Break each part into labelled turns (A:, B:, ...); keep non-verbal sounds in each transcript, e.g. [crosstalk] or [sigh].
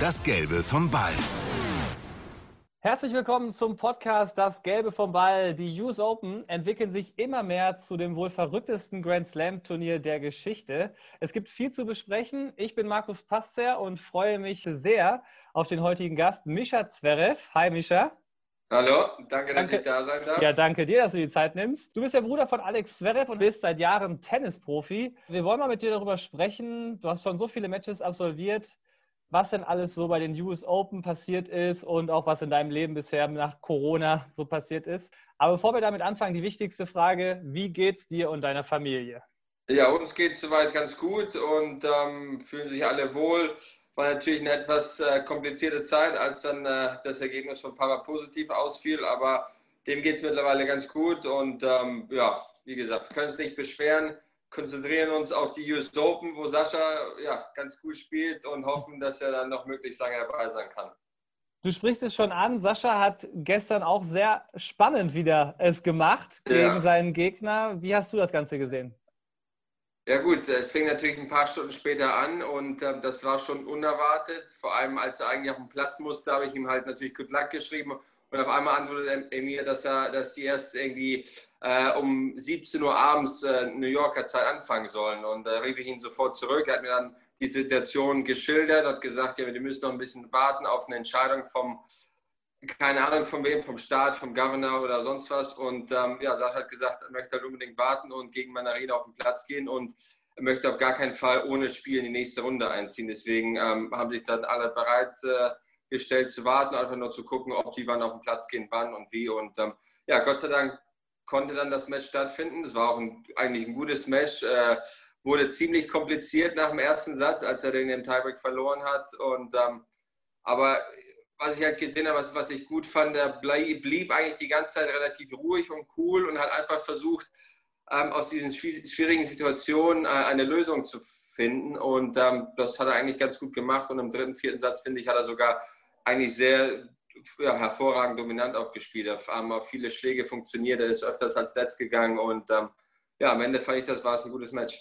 A: Das Gelbe vom Ball.
B: Herzlich willkommen zum Podcast Das Gelbe vom Ball. Die US Open entwickeln sich immer mehr zu dem wohl verrücktesten Grand Slam Turnier der Geschichte. Es gibt viel zu besprechen. Ich bin Markus Passer und freue mich sehr auf den heutigen Gast, Mischa Zverev. Hi, Mischa.
C: Hallo, danke, dass danke. ich da sein darf.
B: Ja, danke dir, dass du die Zeit nimmst. Du bist der Bruder von Alex Zverev und bist seit Jahren Tennisprofi. Wir wollen mal mit dir darüber sprechen. Du hast schon so viele Matches absolviert, was denn alles so bei den US Open passiert ist und auch was in deinem Leben bisher nach Corona so passiert ist. Aber bevor wir damit anfangen, die wichtigste Frage: Wie geht's dir und deiner Familie?
C: Ja, uns geht es soweit ganz gut und ähm, fühlen sich alle wohl. War natürlich eine etwas äh, komplizierte Zeit, als dann äh, das Ergebnis von Papa positiv ausfiel, aber dem geht es mittlerweile ganz gut und ähm, ja, wie gesagt, wir können uns nicht beschweren, konzentrieren uns auf die US Open, wo Sascha ja, ganz gut spielt und hoffen, dass er dann noch möglichst lange dabei sein kann.
B: Du sprichst es schon an, Sascha hat gestern auch sehr spannend wieder es gemacht gegen ja. seinen Gegner. Wie hast du das Ganze gesehen?
C: Ja gut, es fing natürlich ein paar Stunden später an und äh, das war schon unerwartet. Vor allem, als er eigentlich auf den Platz musste, habe ich ihm halt natürlich Good Luck geschrieben und auf einmal antwortet er mir, dass, er, dass die erst irgendwie äh, um 17 Uhr abends äh, New Yorker Zeit anfangen sollen. Und da rief ich ihn sofort zurück. Er hat mir dann die Situation geschildert, hat gesagt, ja, wir müssen noch ein bisschen warten auf eine Entscheidung vom, keine Ahnung von wem, vom Staat, vom Governor oder sonst was. Und ähm, ja, Sach hat gesagt, er möchte halt unbedingt warten und gegen Manarina auf den Platz gehen und möchte auf gar keinen Fall ohne Spiel in die nächste Runde einziehen. Deswegen ähm, haben sich dann alle bereit äh, gestellt zu warten, einfach nur zu gucken, ob die wann auf den Platz gehen, wann und wie. Und ähm, ja, Gott sei Dank konnte dann das Match stattfinden. Es war auch ein, eigentlich ein gutes Match. Äh, wurde ziemlich kompliziert nach dem ersten Satz, als er den im Tiebreak verloren hat. Und, ähm, aber was ich halt gesehen habe, was, was ich gut fand, der blieb eigentlich die ganze Zeit relativ ruhig und cool und hat einfach versucht, ähm, aus diesen schwierigen Situationen äh, eine Lösung zu finden. Und ähm, das hat er eigentlich ganz gut gemacht. Und im dritten, vierten Satz, finde ich, hat er sogar eigentlich sehr ja, hervorragend dominant auch gespielt. Er haben auch viele Schläge funktioniert, er ist öfters als Netz gegangen. Und ähm, ja, am Ende fand ich, das war es ein gutes Match.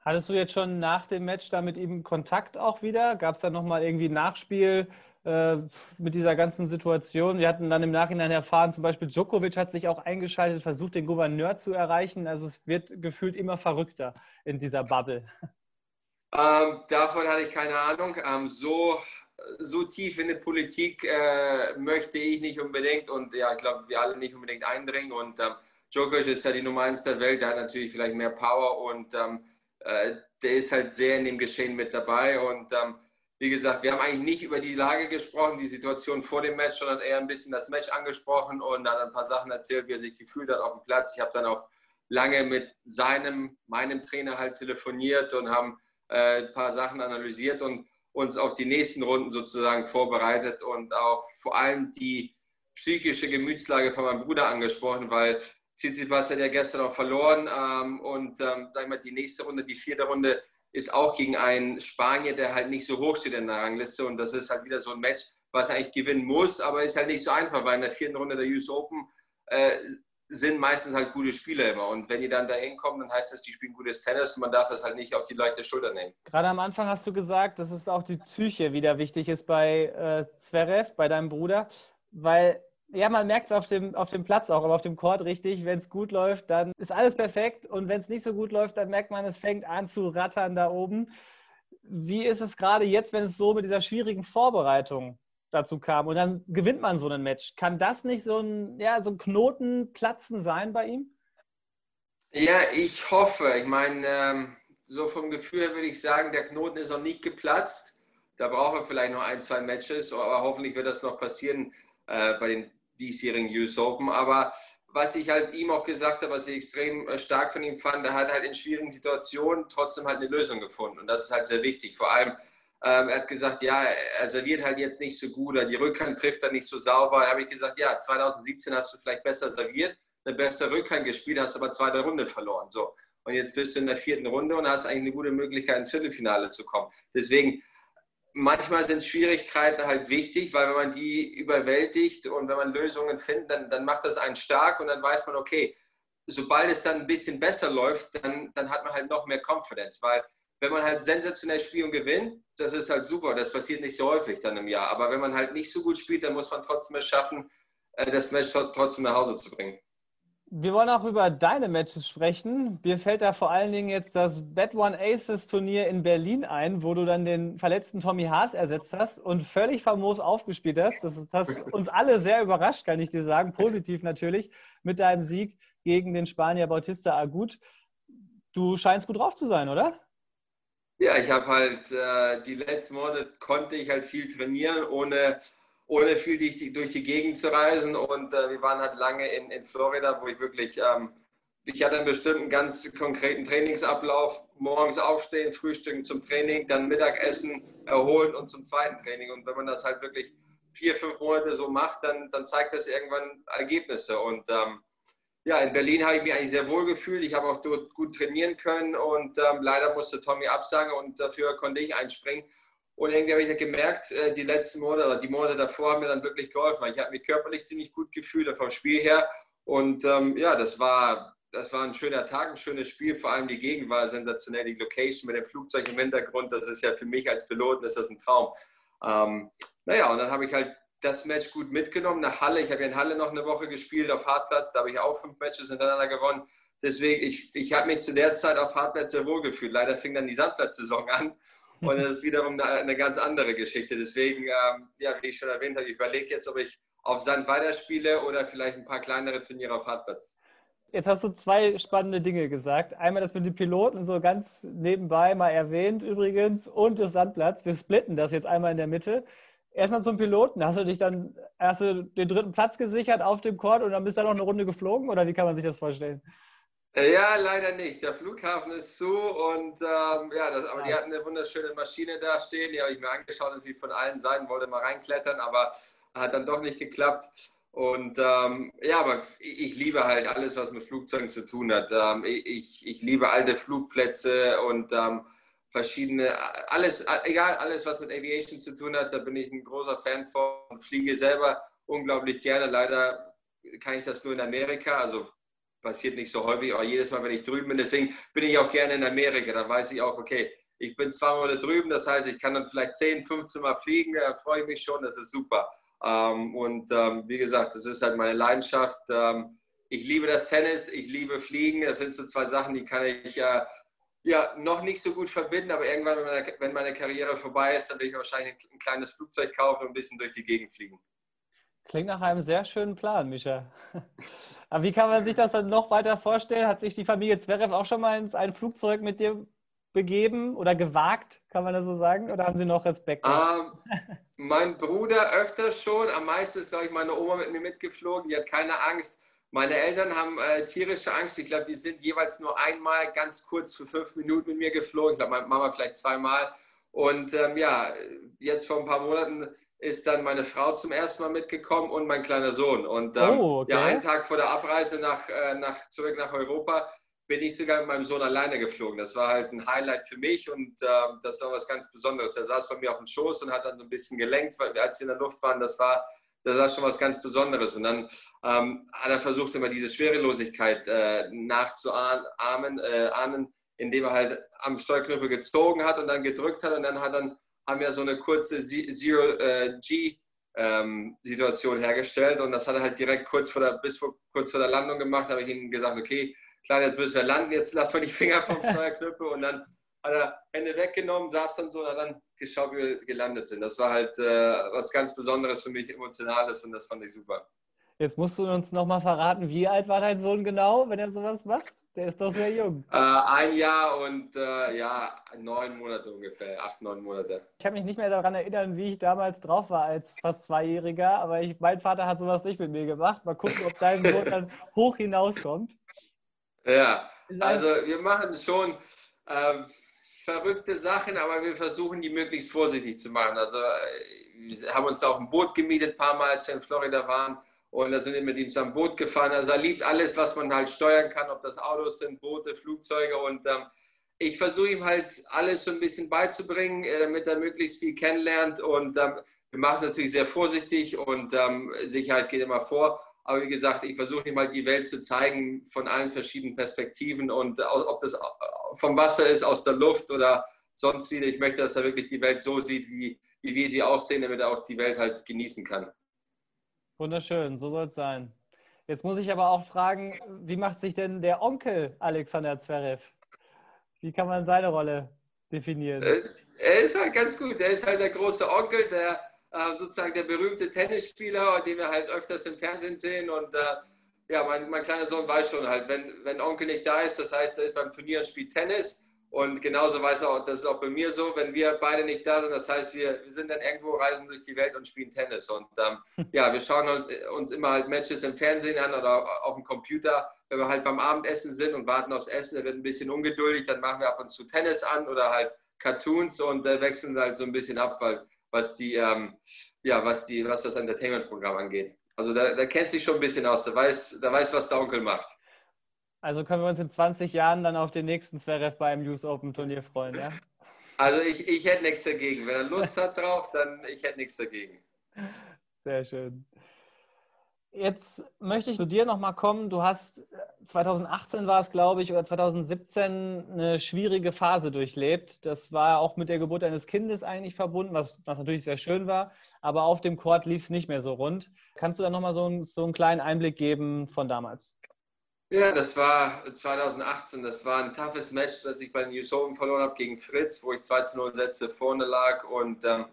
B: Hattest du jetzt schon nach dem Match da mit ihm Kontakt auch wieder? Gab es da nochmal irgendwie Nachspiel? Äh, mit dieser ganzen Situation. Wir hatten dann im Nachhinein erfahren, zum Beispiel Djokovic hat sich auch eingeschaltet, versucht den Gouverneur zu erreichen. Also es wird gefühlt immer verrückter in dieser Bubble.
C: Ähm, davon hatte ich keine Ahnung. Ähm, so, so tief in die Politik äh, möchte ich nicht unbedingt und ja, ich glaube, wir alle nicht unbedingt eindringen. Und ähm, Djokovic ist ja die Nummer eins der Welt, der hat natürlich vielleicht mehr Power und ähm, äh, der ist halt sehr in dem Geschehen mit dabei. Und ähm, wie gesagt, wir haben eigentlich nicht über die Lage gesprochen, die Situation vor dem Match, sondern eher ein bisschen das Match angesprochen und dann ein paar Sachen erzählt, wie er sich gefühlt hat auf dem Platz. Ich habe dann auch lange mit seinem, meinem Trainer halt telefoniert und haben äh, ein paar Sachen analysiert und uns auf die nächsten Runden sozusagen vorbereitet und auch vor allem die psychische Gemütslage von meinem Bruder angesprochen, weil Tsitsipas hat ja gestern auch verloren ähm, und ähm, sag mal, die nächste Runde, die vierte Runde, ist auch gegen einen Spanier, der halt nicht so hoch steht in der Rangliste. Und das ist halt wieder so ein Match, was er eigentlich gewinnen muss, aber ist halt nicht so einfach, weil in der vierten Runde der US Open äh, sind meistens halt gute Spieler immer. Und wenn die dann da hinkommen, dann heißt das, die spielen gutes Tennis und man darf das halt nicht auf die leichte Schulter nehmen.
B: Gerade am Anfang hast du gesagt, dass es auch die Psyche wieder wichtig ist bei äh, Zverev, bei deinem Bruder, weil ja, man merkt es auf dem, auf dem Platz auch, aber auf dem Court richtig. Wenn es gut läuft, dann ist alles perfekt. Und wenn es nicht so gut läuft, dann merkt man, es fängt an zu rattern da oben. Wie ist es gerade jetzt, wenn es so mit dieser schwierigen Vorbereitung dazu kam und dann gewinnt man so ein Match? Kann das nicht so ein, ja, so ein Knotenplatzen sein bei ihm?
C: Ja, ich hoffe. Ich meine, ähm, so vom Gefühl her würde ich sagen, der Knoten ist noch nicht geplatzt. Da braucht er vielleicht noch ein, zwei Matches, aber hoffentlich wird das noch passieren äh, bei den diesjährigen US Open. Aber was ich halt ihm auch gesagt habe, was ich extrem äh, stark von ihm fand, er hat halt in schwierigen Situationen trotzdem halt eine Lösung gefunden. Und das ist halt sehr wichtig. Vor allem, ähm, er hat gesagt, ja, er serviert halt jetzt nicht so gut, oder die Rückhand trifft er nicht so sauber. Da habe ich gesagt, ja, 2017 hast du vielleicht besser serviert, eine bessere Rückhand gespielt, hast aber zweite Runde verloren. So. Und jetzt bist du in der vierten Runde und hast eigentlich eine gute Möglichkeit, ins Viertelfinale zu kommen. Deswegen, manchmal sind Schwierigkeiten halt wichtig, weil wenn man die überwältigt und wenn man Lösungen findet, dann, dann macht das einen stark und dann weiß man, okay, sobald es dann ein bisschen besser läuft, dann, dann hat man halt noch mehr Confidence, weil wenn man halt sensationell spielt und gewinnt, das ist halt super. Das passiert nicht so häufig dann im Jahr. Aber wenn man halt nicht so gut spielt, dann muss man trotzdem es schaffen, äh, das Match trotzdem nach Hause zu bringen.
B: Wir wollen auch über deine Matches sprechen. Mir fällt da vor allen Dingen jetzt das Bad One Aces Turnier in Berlin ein, wo du dann den verletzten Tommy Haas ersetzt hast und völlig famos aufgespielt hast. Das hat [laughs] uns alle sehr überrascht, kann ich dir sagen. Positiv natürlich mit deinem Sieg gegen den Spanier Bautista Agut. Du scheinst gut drauf zu sein, oder?
C: Ja, ich habe halt äh, die letzten Monate konnte ich halt viel trainieren, ohne, ohne viel durch die, Gegend zu reisen. Und äh, wir waren halt lange in, in Florida, wo ich wirklich, ähm, ich hatte einen bestimmten ganz konkreten Trainingsablauf. Morgens aufstehen, frühstücken zum Training, dann Mittagessen, erholen und zum zweiten Training. Und wenn man das halt wirklich vier, fünf Monate so macht, dann, dann zeigt das irgendwann Ergebnisse. Und ähm, ja, in Berlin habe ich mich eigentlich sehr wohl gefühlt. Ich habe auch dort gut trainieren können und ähm, leider musste Tommy absagen und dafür konnte ich einspringen. Und irgendwie habe ich gemerkt, äh, die letzten Monate oder die Monate davor haben mir dann wirklich geholfen. Ich habe mich körperlich ziemlich gut gefühlt vom Spiel her. Und ähm, ja, das war, das war ein schöner Tag, ein schönes Spiel. Vor allem die Gegend war sensationell. Die Location mit dem Flugzeug im Hintergrund, das ist ja für mich als Piloten ist das ein Traum. Ähm, naja, und dann habe ich halt das Match gut mitgenommen nach Halle. Ich habe in Halle noch eine Woche gespielt auf Hartplatz. Da habe ich auch fünf Matches hintereinander gewonnen. Deswegen, ich, ich habe mich zu der Zeit auf Hartplatz sehr wohl gefühlt. Leider fing dann die Sandplatzsaison an [laughs] und das ist wiederum eine, eine ganz andere Geschichte. Deswegen, ähm, ja, wie ich schon erwähnt habe, ich überlege jetzt, ob ich auf Sand weiterspiele oder vielleicht ein paar kleinere Turniere auf Hartplatz.
B: Jetzt hast du zwei spannende Dinge gesagt. Einmal das mit den Piloten, so ganz nebenbei mal erwähnt übrigens, und das Sandplatz. Wir splitten das jetzt einmal in der Mitte erstmal zum Piloten. Hast du dich dann, hast du den dritten Platz gesichert auf dem Court und dann bist du noch eine Runde geflogen oder wie kann man sich das vorstellen?
C: Äh, ja, leider nicht. Der Flughafen ist zu und ähm, ja, das, aber die hatten eine wunderschöne Maschine da stehen. Die habe ich mir angeschaut, natürlich von allen Seiten, wollte mal reinklettern, aber hat dann doch nicht geklappt. Und ähm, ja, aber ich, liebe halt alles, was mit Flugzeugen zu tun hat. Ähm, ich, ich liebe alte Flugplätze und ähm, verschiedene, alles, egal, alles, was mit Aviation zu tun hat, da bin ich ein großer Fan von fliege selber unglaublich gerne. Leider kann ich das nur in Amerika, also passiert nicht so häufig, aber jedes Mal, wenn ich drüben bin, deswegen bin ich auch gerne in Amerika. Dann weiß ich auch, okay, ich bin zwei Monate drüben, das heißt, ich kann dann vielleicht 10, 15 Mal fliegen, da freue ich mich schon, das ist super. Ähm, und ähm, wie gesagt, das ist halt meine Leidenschaft. Ähm, ich liebe das Tennis, ich liebe Fliegen, das sind so zwei Sachen, die kann ich äh, ja, noch nicht so gut verbinden, aber irgendwann, wenn meine, Karriere vorbei ist, dann will ich wahrscheinlich ein kleines Flugzeug kaufen und ein bisschen durch die Gegend fliegen.
B: Klingt nach einem sehr schönen Plan, Micha. [laughs] Aber wie kann man sich das dann noch weiter vorstellen? Hat sich die Familie Zverev auch schon mal ins ein Flugzeug mit dir begeben oder gewagt, kann man das so sagen? Oder haben sie noch Respekt?
C: Ähm, mein Bruder öfter schon. Am meisten ist, glaube ich, meine Oma mit mir mitgeflogen. Die hat keine Angst meine Eltern haben äh, tierische Angst. Ich glaube, die sind jeweils nur einmal ganz kurz für fünf Minuten mit mir geflogen. Ich glaube, meine Mama vielleicht zweimal. Und ähm, ja, jetzt vor ein paar Monaten ist dann meine Frau zum ersten Mal mitgekommen und mein kleiner Sohn. Und ähm, oh, okay. ja, einen Tag vor der Abreise nach, äh, nach, zurück nach Europa bin ich sogar mit meinem Sohn alleine geflogen. Das war halt ein Highlight für mich und äh, das war was ganz Besonderes. Er saß bei mir auf dem Schoß und hat dann so ein bisschen gelenkt, weil als wir in der Luft waren, das war das war schon was ganz Besonderes. Und dann ähm, hat er versucht, immer diese Schwerelosigkeit äh, nachzuahmen, äh, ahnen, indem er halt am Steuerknüppel gezogen hat und dann gedrückt hat. Und dann hat dann, haben wir so eine kurze Zero-G-Situation äh, ähm, hergestellt. Und das hat er halt direkt kurz vor der, bis vor, kurz vor der Landung gemacht. Da habe ich ihm gesagt, okay, klar, jetzt müssen wir landen, jetzt lass mal die Finger vom [laughs] Steuerknüppel. Und dann hat er Hände weggenommen, saß dann so und dann geschaut, wie wir gelandet sind. Das war halt äh, was ganz Besonderes für mich, Emotionales und das fand ich super.
B: Jetzt musst du uns nochmal verraten, wie alt war dein Sohn genau, wenn er sowas macht? Der ist doch sehr jung.
C: Äh, ein Jahr und äh, ja, neun Monate ungefähr, acht, neun Monate.
B: Ich kann mich nicht mehr daran erinnern, wie ich damals drauf war als fast Zweijähriger, aber ich, mein Vater hat sowas nicht mit mir gemacht. Mal gucken, ob dein Sohn dann [laughs] hoch hinauskommt.
C: Ja, also wir machen schon. Ähm, verrückte Sachen, aber wir versuchen die möglichst vorsichtig zu machen. Also äh, wir haben uns auch ein Boot gemietet, ein paar Mal, als wir in Florida waren. Und da sind wir mit ihm zum Boot gefahren. Also er liebt alles, was man halt steuern kann, ob das Autos sind, Boote, Flugzeuge. Und ähm, ich versuche ihm halt alles so ein bisschen beizubringen, äh, damit er möglichst viel kennenlernt. Und ähm, wir machen es natürlich sehr vorsichtig und ähm, Sicherheit geht immer vor. Aber wie gesagt, ich versuche ihm halt die Welt zu zeigen von allen verschiedenen Perspektiven und ob das vom Wasser ist, aus der Luft oder sonst wieder. Ich möchte, dass er wirklich die Welt so sieht, wie, wie wir sie auch sehen, damit er auch die Welt halt genießen kann.
B: Wunderschön, so soll es sein. Jetzt muss ich aber auch fragen, wie macht sich denn der Onkel Alexander Zverev? Wie kann man seine Rolle definieren?
C: Äh, er ist halt ganz gut. Er ist halt der große Onkel, der äh, sozusagen der berühmte Tennisspieler, den wir halt öfters im Fernsehen sehen. Und äh, ja, mein, mein kleiner Sohn weiß schon halt, wenn, wenn Onkel nicht da ist, das heißt, er ist beim Turnier und spielt Tennis. Und genauso weiß er auch, das ist auch bei mir so, wenn wir beide nicht da sind, das heißt, wir, wir sind dann irgendwo, reisen durch die Welt und spielen Tennis. Und ähm, ja, wir schauen halt, uns immer halt Matches im Fernsehen an oder auf dem Computer. Wenn wir halt beim Abendessen sind und warten aufs Essen, er wird ein bisschen ungeduldig, dann machen wir ab und zu Tennis an oder halt Cartoons und äh, wechseln halt so ein bisschen ab, weil, was die, ähm, ja, was die, was das Entertainment-Programm angeht. Also da, da kennt sich schon ein bisschen aus, der weiß, der weiß, was der Onkel macht.
B: Also können wir uns in 20 Jahren dann auf den nächsten Zverev beim News Open Turnier freuen, ja?
C: Also ich, ich hätte nichts dagegen. Wenn er Lust hat drauf, dann ich hätte nichts dagegen.
B: Sehr schön. Jetzt möchte ich zu dir nochmal kommen. Du hast 2018 war es, glaube ich, oder 2017 eine schwierige Phase durchlebt. Das war auch mit der Geburt eines Kindes eigentlich verbunden, was, was natürlich sehr schön war. Aber auf dem Court lief es nicht mehr so rund. Kannst du da nochmal so, so einen kleinen Einblick geben von damals?
C: Ja, das war 2018. Das war ein toughes Match, das ich bei den US Open verloren habe gegen Fritz, wo ich 2 zu 0 Sätze vorne lag und ähm,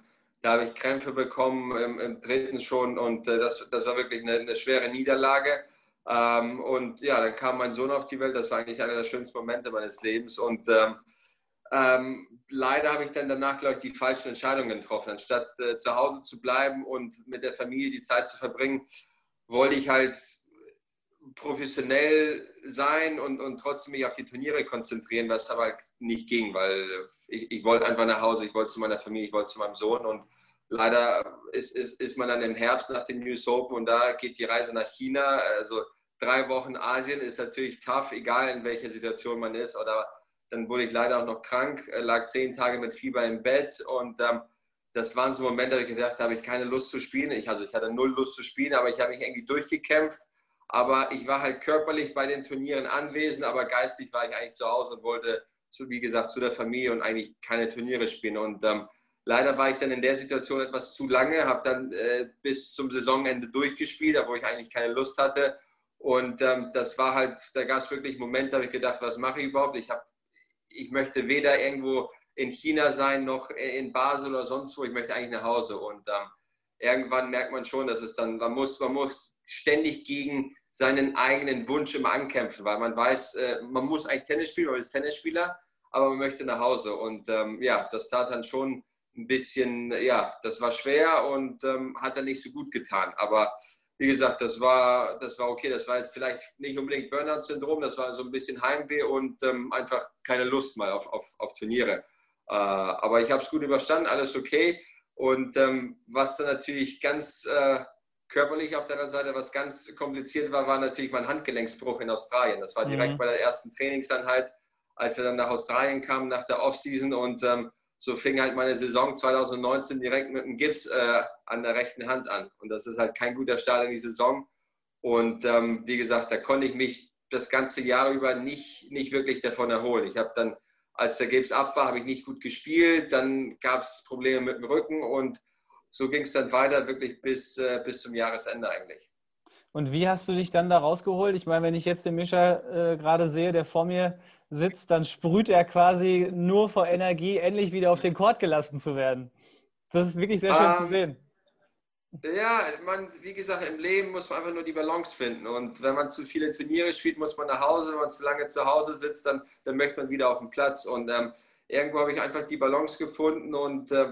C: da habe ich Krämpfe bekommen im, im dritten schon und äh, das, das war wirklich eine, eine schwere Niederlage. Ähm, und ja, dann kam mein Sohn auf die Welt. Das war eigentlich einer der schönsten Momente meines Lebens und ähm, ähm leider habe ich dann danach, glaube ich, die falschen Entscheidungen getroffen. Anstatt äh, zu Hause zu bleiben und mit der Familie die Zeit zu verbringen, wollte ich halt professionell sein und, und trotzdem mich auf die Turniere konzentrieren, was aber halt nicht ging, weil ich, ich wollte einfach nach Hause, ich wollte zu meiner Familie, ich wollte zu meinem Sohn und leider ist, ist, ist man dann im Herbst nach den News Open und da geht die Reise nach China. Also drei Wochen Asien ist natürlich tough, egal in welcher Situation man ist. Oder dann wurde ich leider auch noch krank, äh, lag zehn Tage mit Fieber im Bett und ähm, das waren so Momente, da ich gedacht habe, ich keine Lust zu spielen. Ich, also ich hatte null Lust zu spielen, aber ich habe mich irgendwie durchgekämpft aber ich war halt körperlich bei den Turnieren anwesend, aber geistig war ich eigentlich zu Hause und wollte, zu, wie gesagt, zu der Familie und eigentlich keine Turniere spielen. Und ähm, leider war ich dann in der Situation etwas zu lange, habe dann äh, bis zum Saisonende durchgespielt, wo ich eigentlich keine Lust hatte. Und ähm, das war halt, da gab es wirklich Momente, da habe ich gedacht, was mache ich überhaupt? Ich, hab, ich möchte weder irgendwo in China sein, noch in Basel oder sonst wo. Ich möchte eigentlich nach Hause. Und ähm, irgendwann merkt man schon, dass es dann, man muss, man muss ständig gegen seinen eigenen Wunsch immer ankämpfen, weil man weiß, äh, man muss eigentlich Tennis spielen oder ist Tennisspieler, aber man möchte nach Hause. Und ähm, ja, das tat dann schon ein bisschen, ja, das war schwer und ähm, hat dann nicht so gut getan. Aber wie gesagt, das war, das war okay. Das war jetzt vielleicht nicht unbedingt Burnout-Syndrom, das war so ein bisschen Heimweh und ähm, einfach keine Lust mal auf, auf, auf Turniere. Äh, aber ich habe es gut überstanden, alles okay. Und ähm, was dann natürlich ganz äh, körperlich auf der anderen Seite, was ganz kompliziert war, war natürlich mein Handgelenksbruch in Australien. Das war direkt mhm. bei der ersten Trainingseinheit, als wir dann nach Australien kamen, nach der Offseason. Und ähm, so fing halt meine Saison 2019 direkt mit einem Gips äh, an der rechten Hand an. Und das ist halt kein guter Start in die Saison. Und ähm, wie gesagt, da konnte ich mich das ganze Jahr über nicht, nicht wirklich davon erholen. Ich habe dann als der Gips ab war, habe ich nicht gut gespielt. Dann gab es Probleme mit dem Rücken und so ging es dann weiter, wirklich bis, äh, bis zum Jahresende eigentlich.
B: Und wie hast du dich dann da rausgeholt? Ich meine, wenn ich jetzt den Mischer äh, gerade sehe, der vor mir sitzt, dann sprüht er quasi nur vor Energie, endlich wieder auf den Court gelassen zu werden. Das ist wirklich sehr schön um, zu ähm, sehen.
C: Ja, man, wie gesagt, im Leben muss man einfach nur die Balance finden. Und wenn man zu viele Turniere spielt, muss man nach Hause. Wenn man zu lange zu Hause sitzt, dann, dann möchte man wieder auf den Platz. Und ähm, irgendwo habe ich einfach die Balance gefunden und äh,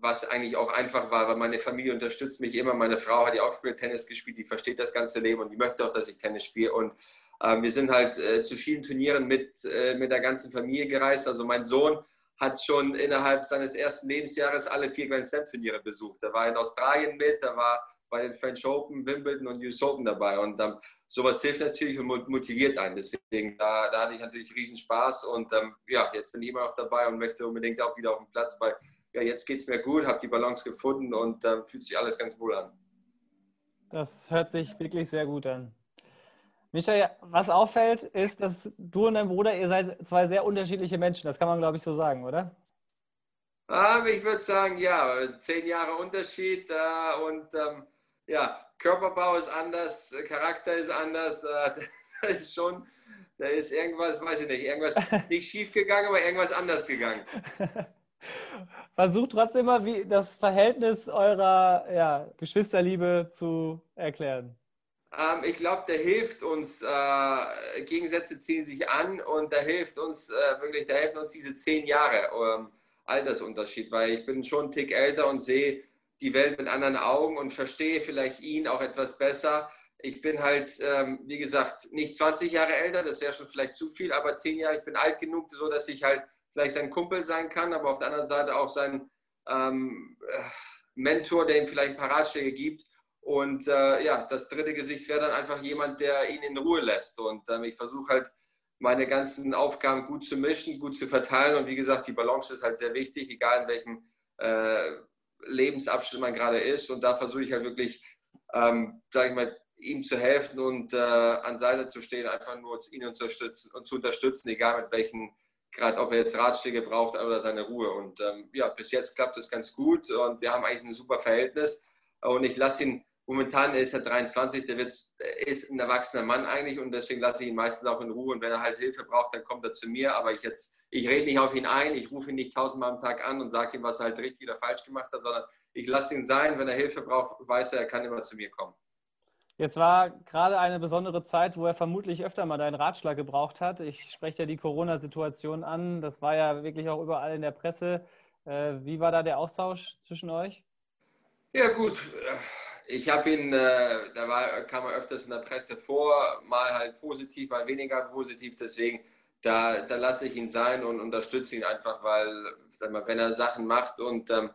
C: was eigentlich auch einfach war, weil meine Familie unterstützt mich immer. Meine Frau hat ja auch früher Tennis gespielt, die versteht das ganze Leben und die möchte auch, dass ich Tennis spiele. Und wir sind halt äh, zu vielen Turnieren mit, äh, mit der ganzen Familie gereist. Also mein Sohn hat schon innerhalb seines ersten Lebensjahres alle vier Grand Slam Turniere besucht. Er war in Australien mit, er war bei den French Open, Wimbledon und US Open dabei. Und ähm, sowas hilft natürlich und motiviert einen. Deswegen, da, da hatte ich natürlich riesen Spaß. Und ähm, ja, jetzt bin ich immer noch dabei und möchte unbedingt auch wieder auf den Platz, weil ja, jetzt geht es mir gut, habe die Balance gefunden und äh, fühlt sich alles ganz wohl an.
B: Das hört sich wirklich sehr gut an. Michael, was auffällt, ist, dass du und dein Bruder, ihr seid zwei sehr unterschiedliche Menschen. Das kann man, glaube ich, so sagen, oder?
C: Ähm, ich würde sagen, ja, zehn Jahre Unterschied äh, und ähm, ja, Körperbau ist anders, Charakter ist anders. Äh, [laughs] das ist schon, da ist irgendwas, weiß ich nicht, irgendwas [laughs] nicht schief gegangen, aber irgendwas anders gegangen. [laughs]
B: Versucht trotzdem mal, wie das Verhältnis eurer ja, Geschwisterliebe zu erklären.
C: Ähm, ich glaube, der hilft uns, äh, Gegensätze ziehen sich an und da hilft uns äh, wirklich, da helfen uns diese zehn Jahre ähm, Altersunterschied, weil ich bin schon einen Tick älter und sehe die Welt mit anderen Augen und verstehe vielleicht ihn auch etwas besser. Ich bin halt, ähm, wie gesagt, nicht 20 Jahre älter, das wäre schon vielleicht zu viel, aber zehn Jahre, ich bin alt genug, so dass ich halt vielleicht sein Kumpel sein kann, aber auf der anderen Seite auch sein ähm, äh, Mentor, der ihm vielleicht ein paar Ratschläge gibt. Und äh, ja, das dritte Gesicht wäre dann einfach jemand, der ihn in Ruhe lässt. Und ähm, ich versuche halt, meine ganzen Aufgaben gut zu mischen, gut zu verteilen. Und wie gesagt, die Balance ist halt sehr wichtig, egal in welchem äh, Lebensabschnitt man gerade ist. Und da versuche ich halt wirklich, ähm, sage ich mal, ihm zu helfen und äh, an Seite zu stehen, einfach nur ihn unterstützen und zu unterstützen, egal mit welchen, gerade ob er jetzt Ratschläge braucht oder seine Ruhe. Und ähm, ja, bis jetzt klappt es ganz gut und wir haben eigentlich ein super Verhältnis. Und ich lasse ihn, momentan ist er 23, der wird, ist ein erwachsener Mann eigentlich und deswegen lasse ich ihn meistens auch in Ruhe. Und wenn er halt Hilfe braucht, dann kommt er zu mir. Aber ich jetzt, ich rede nicht auf ihn ein, ich rufe ihn nicht tausendmal am Tag an und sage ihm, was er halt richtig oder falsch gemacht hat, sondern ich lasse ihn sein. Wenn er Hilfe braucht, weiß er, er kann immer zu mir kommen.
B: Jetzt war gerade eine besondere Zeit, wo er vermutlich öfter mal deinen Ratschlag gebraucht hat. Ich spreche ja die Corona-Situation an. Das war ja wirklich auch überall in der Presse. Äh, wie war da der Austausch zwischen euch?
C: Ja, gut. Ich habe ihn, äh, da war, kam er öfters in der Presse vor, mal halt positiv, mal weniger positiv. Deswegen, da, da lasse ich ihn sein und unterstütze ihn einfach, weil, sag mal, wenn er Sachen macht und ähm,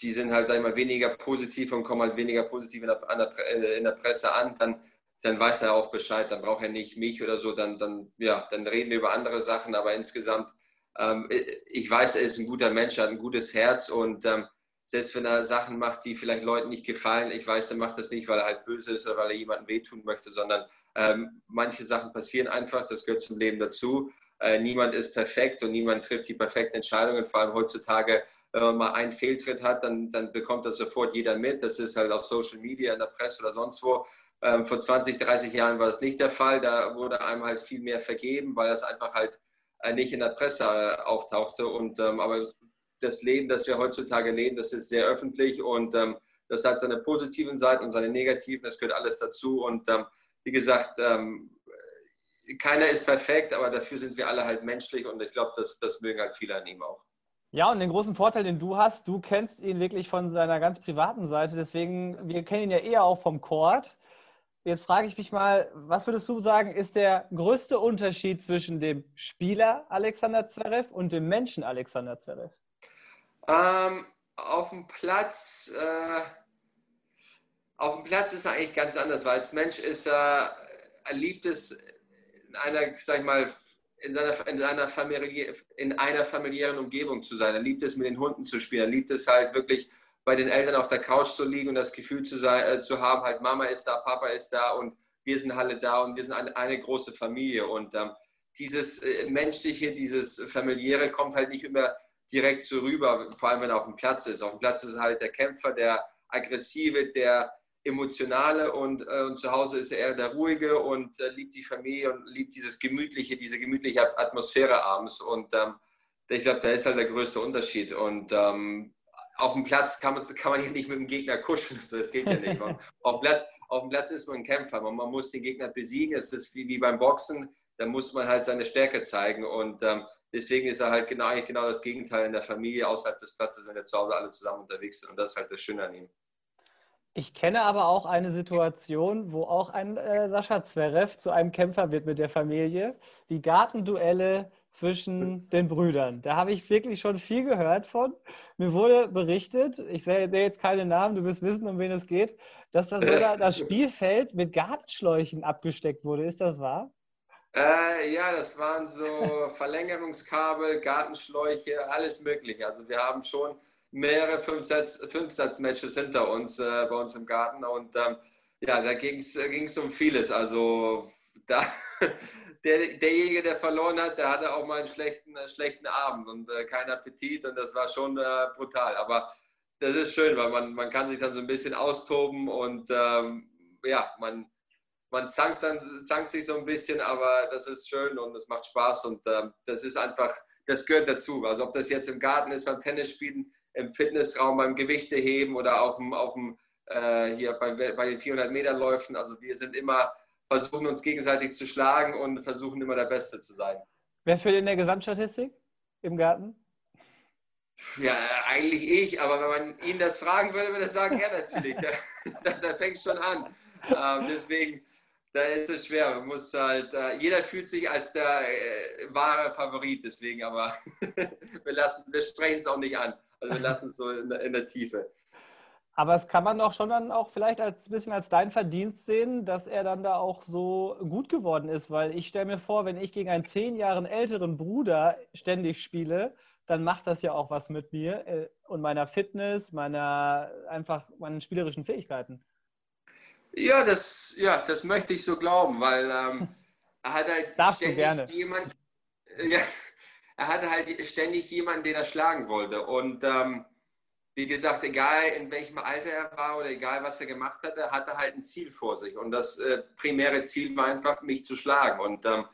C: die sind halt, sag ich mal, weniger positiv und kommen halt weniger positiv in der, der, äh, in der Presse an, dann, dann weiß er auch Bescheid, dann braucht er nicht mich oder so, dann, dann, ja, dann reden wir über andere Sachen, aber insgesamt, ähm, ich weiß, er ist ein guter Mensch, hat ein gutes Herz und ähm, selbst wenn er Sachen macht, die vielleicht Leuten nicht gefallen, ich weiß, er macht das nicht, weil er halt böse ist oder weil er jemandem wehtun möchte, sondern ähm, manche Sachen passieren einfach, das gehört zum Leben dazu. Äh, niemand ist perfekt und niemand trifft die perfekten Entscheidungen, vor allem heutzutage wenn man mal einen Fehltritt hat, dann, dann bekommt das sofort jeder mit. Das ist halt auf Social Media, in der Presse oder sonst wo. Ähm, vor 20, 30 Jahren war das nicht der Fall. Da wurde einem halt viel mehr vergeben, weil das einfach halt äh, nicht in der Presse äh, auftauchte. Und, ähm, aber das Leben, das wir heutzutage leben, das ist sehr öffentlich und ähm, das hat seine positiven Seiten und seine negativen. Das gehört alles dazu. Und ähm, wie gesagt, ähm, keiner ist perfekt, aber dafür sind wir alle halt menschlich und ich glaube, das, das mögen halt viele an ihm auch.
B: Ja, und den großen Vorteil, den du hast, du kennst ihn wirklich von seiner ganz privaten Seite. Deswegen, wir kennen ihn ja eher auch vom Court. Jetzt frage ich mich mal, was würdest du sagen, ist der größte Unterschied zwischen dem Spieler Alexander Zverev und dem Menschen Alexander Zverev?
C: Ähm, auf dem Platz, äh, auf dem Platz ist er eigentlich ganz anders, weil als Mensch ist er, er liebt es in einer, sag ich mal, in seiner, in seiner Familie, in einer familiären Umgebung zu sein. Er liebt es, mit den Hunden zu spielen. Er liebt es halt wirklich bei den Eltern auf der Couch zu liegen und das Gefühl zu, sein, äh, zu haben, halt Mama ist da, Papa ist da und wir sind alle da und wir sind eine, eine große Familie. Und ähm, dieses äh, Menschliche, dieses Familiäre kommt halt nicht immer direkt so rüber, vor allem wenn er auf dem Platz ist. Auf dem Platz ist halt der Kämpfer, der Aggressive, der Emotionale und, äh, und zu Hause ist er der Ruhige und äh, liebt die Familie und liebt dieses Gemütliche, diese gemütliche Atmosphäre abends. Und ähm, ich glaube, da ist halt der größte Unterschied. Und ähm, auf dem Platz kann man, kann man hier nicht mit dem Gegner kuscheln. Das geht ja nicht. [laughs] auf, dem Platz, auf dem Platz ist man ein Kämpfer. Man, man muss den Gegner besiegen. Es ist wie, wie beim Boxen. Da muss man halt seine Stärke zeigen. Und ähm, deswegen ist er halt genau, eigentlich genau das Gegenteil in der Familie außerhalb des Platzes, wenn wir zu Hause alle zusammen unterwegs sind. Und das ist halt das Schöne an ihm.
B: Ich kenne aber auch eine Situation, wo auch ein äh, Sascha Zverev zu einem Kämpfer wird mit der Familie. Die Gartenduelle zwischen [laughs] den Brüdern. Da habe ich wirklich schon viel gehört von. Mir wurde berichtet, ich sehe jetzt keine Namen, du wirst wissen, um wen es geht, dass da sogar [laughs] das Spielfeld mit Gartenschläuchen abgesteckt wurde. Ist das wahr?
C: Äh, ja, das waren so Verlängerungskabel, Gartenschläuche, alles Mögliche. Also wir haben schon mehrere Fünfsatz-Matches hinter uns äh, bei uns im Garten und ähm, ja, da ging es äh, um vieles. Also da, [laughs] der, derjenige, der verloren hat, der hatte auch mal einen schlechten, äh, schlechten Abend und äh, keinen Appetit und das war schon äh, brutal. Aber das ist schön, weil man, man kann sich dann so ein bisschen austoben und ähm, ja, man, man zankt, dann, zankt sich so ein bisschen, aber das ist schön und es macht Spaß und ähm, das ist einfach, das gehört dazu. Also ob das jetzt im Garten ist, beim Tennisspielen, im Fitnessraum, beim Gewichteheben oder auf dem, auf dem äh, hier bei, bei den 400 Meter Läufen. Also wir sind immer, versuchen uns gegenseitig zu schlagen und versuchen immer der Beste zu sein.
B: Wer führt in der Gesamtstatistik im Garten?
C: Ja, eigentlich ich, aber wenn man ihn das fragen würde, würde er sagen, ja natürlich. [laughs] [laughs] da, da fängt schon an. Ähm, deswegen, da ist es schwer. Man muss halt, äh, jeder fühlt sich als der äh, wahre Favorit, deswegen, aber [laughs] wir, wir sprechen es auch nicht an. Also wir lassen es so in der, in der Tiefe.
B: Aber es kann man doch schon dann auch vielleicht als bisschen als dein Verdienst sehen, dass er dann da auch so gut geworden ist, weil ich stelle mir vor, wenn ich gegen einen zehn Jahre älteren Bruder ständig spiele, dann macht das ja auch was mit mir äh, und meiner Fitness, meiner einfach meinen spielerischen Fähigkeiten.
C: Ja, das, ja, das möchte ich so glauben, weil ähm, er hat halt
B: Darfst ständig
C: jemand, ja, er hatte halt ständig jemanden, den er schlagen wollte. Und ähm, wie gesagt, egal in welchem Alter er war oder egal was er gemacht hatte, hatte halt ein Ziel vor sich. Und das äh, primäre Ziel war einfach, mich zu schlagen. Und ähm,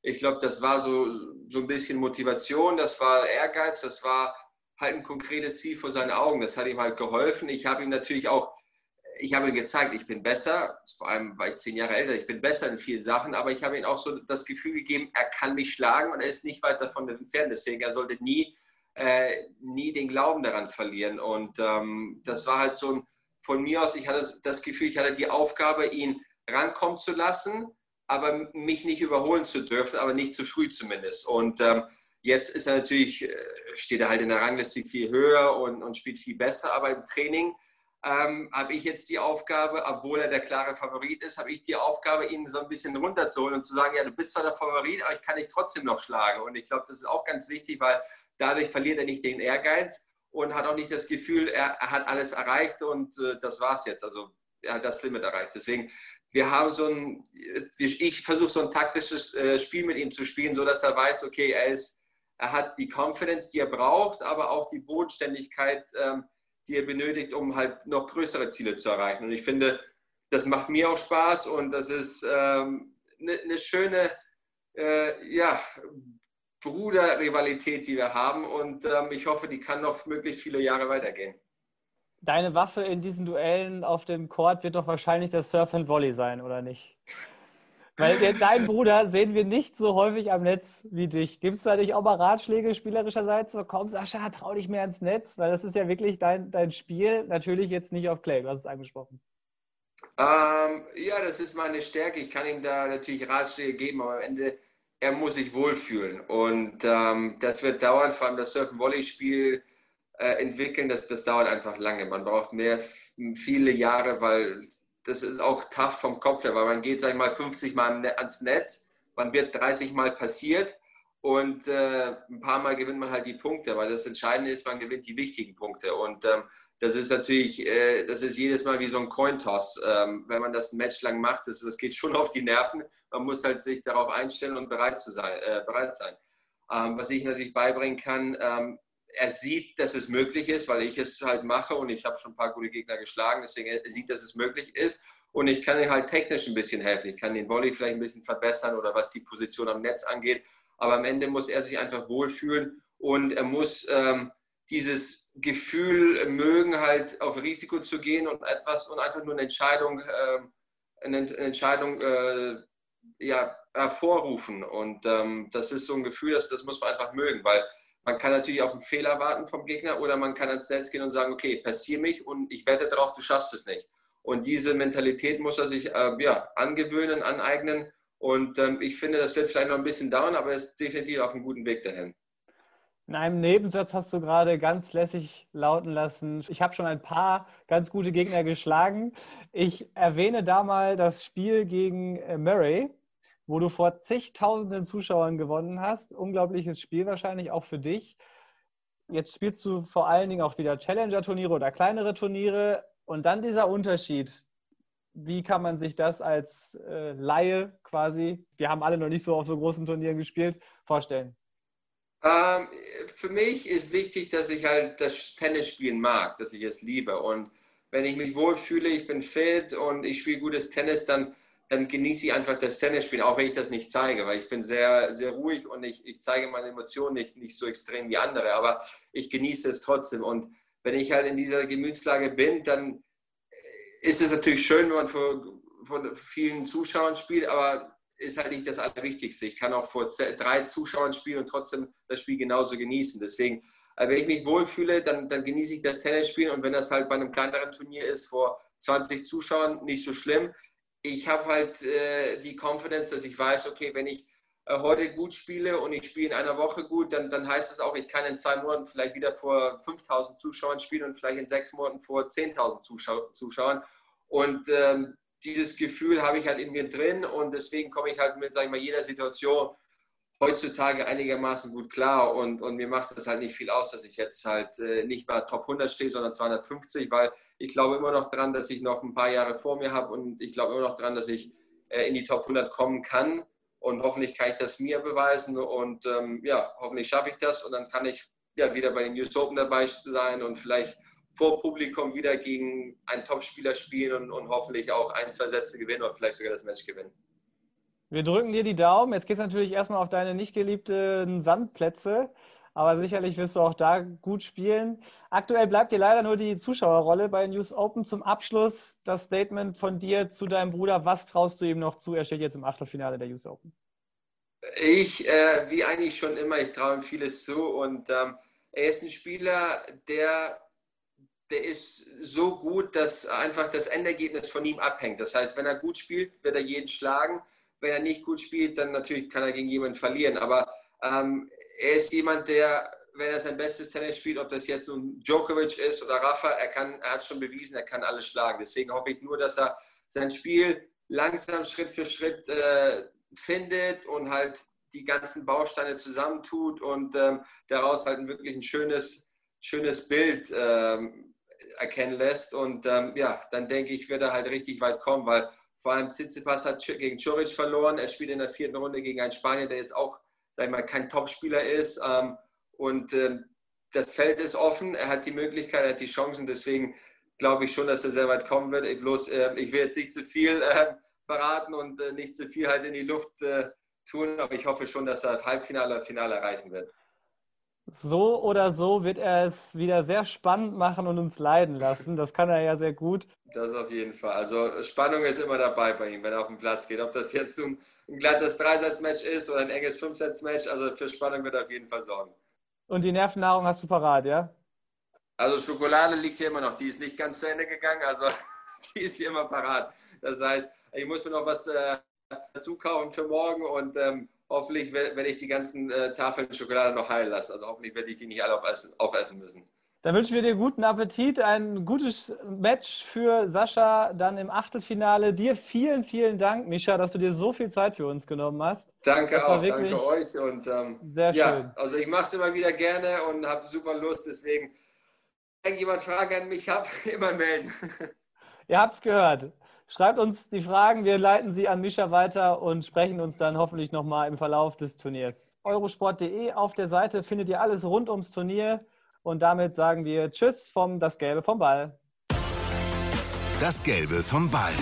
C: ich glaube, das war so, so ein bisschen Motivation, das war Ehrgeiz, das war halt ein konkretes Ziel vor seinen Augen. Das hat ihm halt geholfen. Ich habe ihm natürlich auch ich habe ihm gezeigt, ich bin besser, vor allem war ich zehn Jahre älter, ich bin besser in vielen Sachen, aber ich habe ihm auch so das Gefühl gegeben, er kann mich schlagen und er ist nicht weit davon entfernt. Deswegen, er sollte nie, äh, nie den Glauben daran verlieren. Und ähm, das war halt so ein, von mir aus, ich hatte das Gefühl, ich hatte die Aufgabe, ihn rankommen zu lassen, aber mich nicht überholen zu dürfen, aber nicht zu früh zumindest. Und ähm, jetzt ist er natürlich, äh, steht er halt in der Rangliste viel höher und, und spielt viel besser, aber im Training ähm, habe ich jetzt die Aufgabe, obwohl er der klare Favorit ist, habe ich die Aufgabe, ihn so ein bisschen runterzuholen und zu sagen, ja, du bist zwar der Favorit, aber ich kann dich trotzdem noch schlagen. Und ich glaube, das ist auch ganz wichtig, weil dadurch verliert er nicht den Ehrgeiz und hat auch nicht das Gefühl, er, er hat alles erreicht und äh, das war's jetzt. Also er hat das Limit erreicht. Deswegen, wir haben so ein, ich versuche so ein taktisches äh, Spiel mit ihm zu spielen, sodass er weiß, okay, er ist, er hat die Confidence, die er braucht, aber auch die Bodenständigkeit, ähm, die er benötigt, um halt noch größere Ziele zu erreichen. Und ich finde, das macht mir auch Spaß und das ist eine ähm, ne, ne schöne äh, ja, Bruderrivalität, die wir haben. Und ähm, ich hoffe, die kann noch möglichst viele Jahre weitergehen.
B: Deine Waffe in diesen Duellen auf dem Court wird doch wahrscheinlich das Surf and Volley sein, oder nicht? [laughs] Weil deinen Bruder sehen wir nicht so häufig am Netz wie dich. Gibt es da nicht auch mal Ratschläge spielerischerseits? So, komm, Sascha, trau dich mehr ins Netz, weil das ist ja wirklich dein, dein Spiel. Natürlich jetzt nicht auf Clay, du hast es angesprochen.
C: Ähm, ja, das ist meine Stärke. Ich kann ihm da natürlich Ratschläge geben, aber am Ende, er muss sich wohlfühlen. Und ähm, das wird dauern, vor allem das Surfen-Volley-Spiel äh, entwickeln, das, das dauert einfach lange. Man braucht mehr, viele Jahre, weil das ist auch tough vom Kopf her, weil man geht, sag ich mal, 50 Mal ne-, ans Netz, man wird 30 Mal passiert und äh, ein paar Mal gewinnt man halt die Punkte, weil das Entscheidende ist, man gewinnt die wichtigen Punkte und ähm, das ist natürlich, äh, das ist jedes Mal wie so ein Cointoss. Ähm, wenn man das ein Match lang macht, das, das geht schon [laughs] auf die Nerven. Man muss halt sich darauf einstellen und bereit, zu sein, äh, bereit sein. Ähm, was ich natürlich beibringen kann, ähm, er sieht, dass es möglich ist, weil ich es halt mache und ich habe schon ein paar gute Gegner geschlagen, deswegen er sieht, dass es möglich ist. Und ich kann ihm halt technisch ein bisschen helfen. Ich kann den Volley vielleicht ein bisschen verbessern oder was die Position am Netz angeht, aber am Ende muss er sich einfach wohlfühlen und er muss ähm, dieses Gefühl mögen, halt auf Risiko zu gehen und etwas und einfach nur eine Entscheidung, äh, eine, Entscheidung äh, ja, hervorrufen. Und ähm, das ist so ein Gefühl, das, das muss man einfach mögen, weil man kann natürlich auf einen Fehler warten vom Gegner oder man kann ans Netz gehen und sagen, okay, passier mich und ich wette darauf, du schaffst es nicht. Und diese Mentalität muss er sich äh, ja, angewöhnen, aneignen. Und ähm, ich finde, das wird vielleicht noch ein bisschen dauern, aber er ist definitiv auf einem guten Weg dahin.
B: In einem Nebensatz hast du gerade ganz lässig lauten lassen, ich habe schon ein paar ganz gute Gegner geschlagen. Ich erwähne da mal das Spiel gegen äh, Murray, wo du vor zigtausenden Zuschauern gewonnen hast. Unglaubliches Spiel wahrscheinlich auch für dich. Jetzt spielst du vor allen Dingen auch wieder Challenger-Turniere oder kleinere Turniere. Und dann dieser Unterschied. Wie kann man sich das als äh, Laie quasi, wir haben alle noch nicht so auf so großen Turnieren gespielt, vorstellen?
C: Ähm, für mich ist wichtig, dass ich halt das Tennis spielen mag, dass ich es liebe. Und wenn ich mich wohlfühle, ich bin fit und ich spiele gutes Tennis, dann, dann genieße ich einfach das Tennisspielen, auch wenn ich das nicht zeige, weil ich bin sehr, sehr ruhig und ich, ich zeige meine Emotionen nicht, nicht so extrem wie andere, aber ich genieße es trotzdem. Und wenn ich halt in dieser Gemütslage bin, dann ist es natürlich schön, wenn man vor, vor vielen Zuschauern spielt, aber ist halt nicht das Allerwichtigste. Ich kann auch vor drei Zuschauern spielen und trotzdem das Spiel genauso genießen. Deswegen, äh, wenn ich mich wohlfühle, dann, dann genieße ich das Tennisspielen und wenn das halt bei einem kleineren Turnier ist, vor 20 Zuschauern, nicht so schlimm. Ich habe halt äh, die Confidence, dass ich weiß, okay, wenn ich äh, heute gut spiele und ich spiele in einer Woche gut, dann, dann heißt es auch, ich kann in zwei Monaten vielleicht wieder vor 5000 Zuschauern spielen und vielleicht in sechs Monaten vor 10.000 Zuschau Zuschauern. Und ähm, dieses Gefühl habe ich halt in mir drin und deswegen komme ich halt mit, sag ich mal, jeder Situation heutzutage einigermaßen gut klar und, und mir macht das halt nicht viel aus, dass ich jetzt halt äh, nicht mal Top 100 stehe, sondern 250, weil ich glaube immer noch dran, dass ich noch ein paar Jahre vor mir habe und ich glaube immer noch dran, dass ich äh, in die Top 100 kommen kann und hoffentlich kann ich das mir beweisen und ähm, ja, hoffentlich schaffe ich das und dann kann ich ja wieder bei den News Open dabei sein und vielleicht vor Publikum wieder gegen einen Topspieler spielen und, und hoffentlich auch ein, zwei Sätze gewinnen oder vielleicht sogar das Match gewinnen.
B: Wir drücken dir die Daumen. Jetzt geht es natürlich erstmal auf deine nicht geliebten Sandplätze, aber sicherlich wirst du auch da gut spielen. Aktuell bleibt dir leider nur die Zuschauerrolle bei News Open. Zum Abschluss das Statement von dir zu deinem Bruder. Was traust du ihm noch zu? Er steht jetzt im Achtelfinale der News Open.
C: Ich, äh, wie eigentlich schon immer, ich traue ihm vieles zu und ähm, er ist ein Spieler, der der ist so gut, dass einfach das Endergebnis von ihm abhängt. Das heißt, wenn er gut spielt, wird er jeden schlagen. Wenn er nicht gut spielt, dann natürlich kann er gegen jemanden verlieren. Aber ähm, er ist jemand, der, wenn er sein bestes Tennis spielt, ob das jetzt nun Djokovic ist oder Rafa, er, kann, er hat schon bewiesen, er kann alles schlagen. Deswegen hoffe ich nur, dass er sein Spiel langsam Schritt für Schritt äh, findet und halt die ganzen Bausteine zusammentut und ähm, daraus halt wirklich ein schönes, schönes Bild ähm, erkennen lässt. Und ähm, ja, dann denke ich, wird er halt richtig weit kommen, weil vor allem Tsitsipas hat gegen Coric verloren. Er spielt in der vierten Runde gegen einen Spanier, der jetzt auch, sag ich mal, kein Topspieler ist. Ähm, und ähm, das Feld ist offen. Er hat die Möglichkeit, er hat die Chancen. Deswegen glaube ich schon, dass er sehr weit kommen wird. Ich, bloß, äh, ich will jetzt nicht zu viel verraten und äh, nicht zu viel halt in die Luft äh, tun, aber ich hoffe schon, dass er Halbfinale und Finale erreichen wird
B: so oder so wird er es wieder sehr spannend machen und uns leiden lassen. Das kann er ja sehr gut.
C: Das auf jeden Fall. Also Spannung ist immer dabei bei ihm, wenn er auf den Platz geht. Ob das jetzt ein, ein glattes Dreisatzmatch ist oder ein enges Fünfsatzmatch, also für Spannung wird er auf jeden Fall sorgen.
B: Und die Nervennahrung hast du parat, ja?
C: Also Schokolade liegt hier immer noch. Die ist nicht ganz zu Ende gegangen, also [laughs] die ist hier immer parat. Das heißt, ich muss mir noch was äh, dazu kaufen für morgen und ähm, hoffentlich werde ich die ganzen äh, Tafeln Schokolade noch heilen lassen. Also hoffentlich werde ich die nicht alle aufessen, aufessen müssen.
B: Dann wünschen wir dir guten Appetit, ein gutes Match für Sascha dann im Achtelfinale. Dir vielen, vielen Dank, Mischa, dass du dir so viel Zeit für uns genommen hast.
C: Danke auch, danke euch. Und, ähm,
B: sehr schön.
C: Ja, also ich mache es immer wieder gerne und habe super Lust. Deswegen, wenn jemand Fragen an mich hat, [laughs] immer melden.
B: Ihr habt es gehört. Schreibt uns die Fragen, wir leiten sie an Mischa weiter und sprechen uns dann hoffentlich nochmal im Verlauf des Turniers. Eurosport.de auf der Seite findet ihr alles rund ums Turnier und damit sagen wir Tschüss vom Das Gelbe vom Ball.
A: Das Gelbe vom Ball.